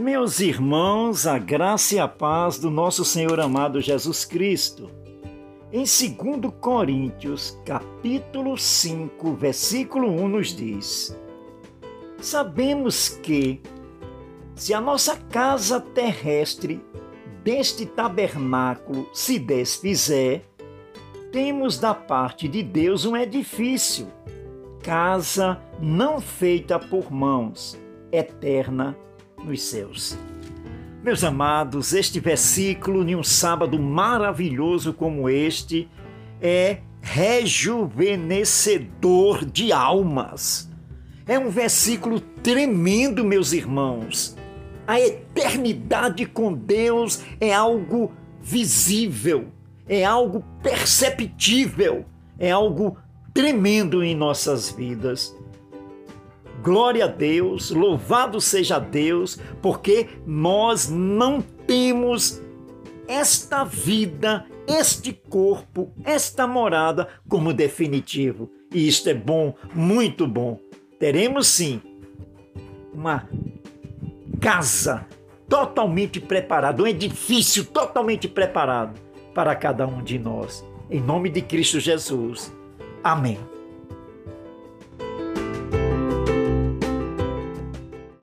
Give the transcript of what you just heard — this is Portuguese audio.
Meus irmãos, a graça e a paz do nosso Senhor amado Jesus Cristo. Em 2 Coríntios, capítulo 5, versículo 1 nos diz: Sabemos que se a nossa casa terrestre deste tabernáculo se desfizer, temos da parte de Deus um edifício, casa não feita por mãos, eterna nos céus. Meus amados, este versículo, em um sábado maravilhoso como este, é rejuvenescedor de almas. É um versículo tremendo, meus irmãos. A eternidade com Deus é algo visível, é algo perceptível, é algo tremendo em nossas vidas. Glória a Deus, louvado seja Deus, porque nós não temos esta vida, este corpo, esta morada como definitivo. E isto é bom, muito bom. Teremos sim uma casa totalmente preparada, um edifício totalmente preparado para cada um de nós. Em nome de Cristo Jesus. Amém.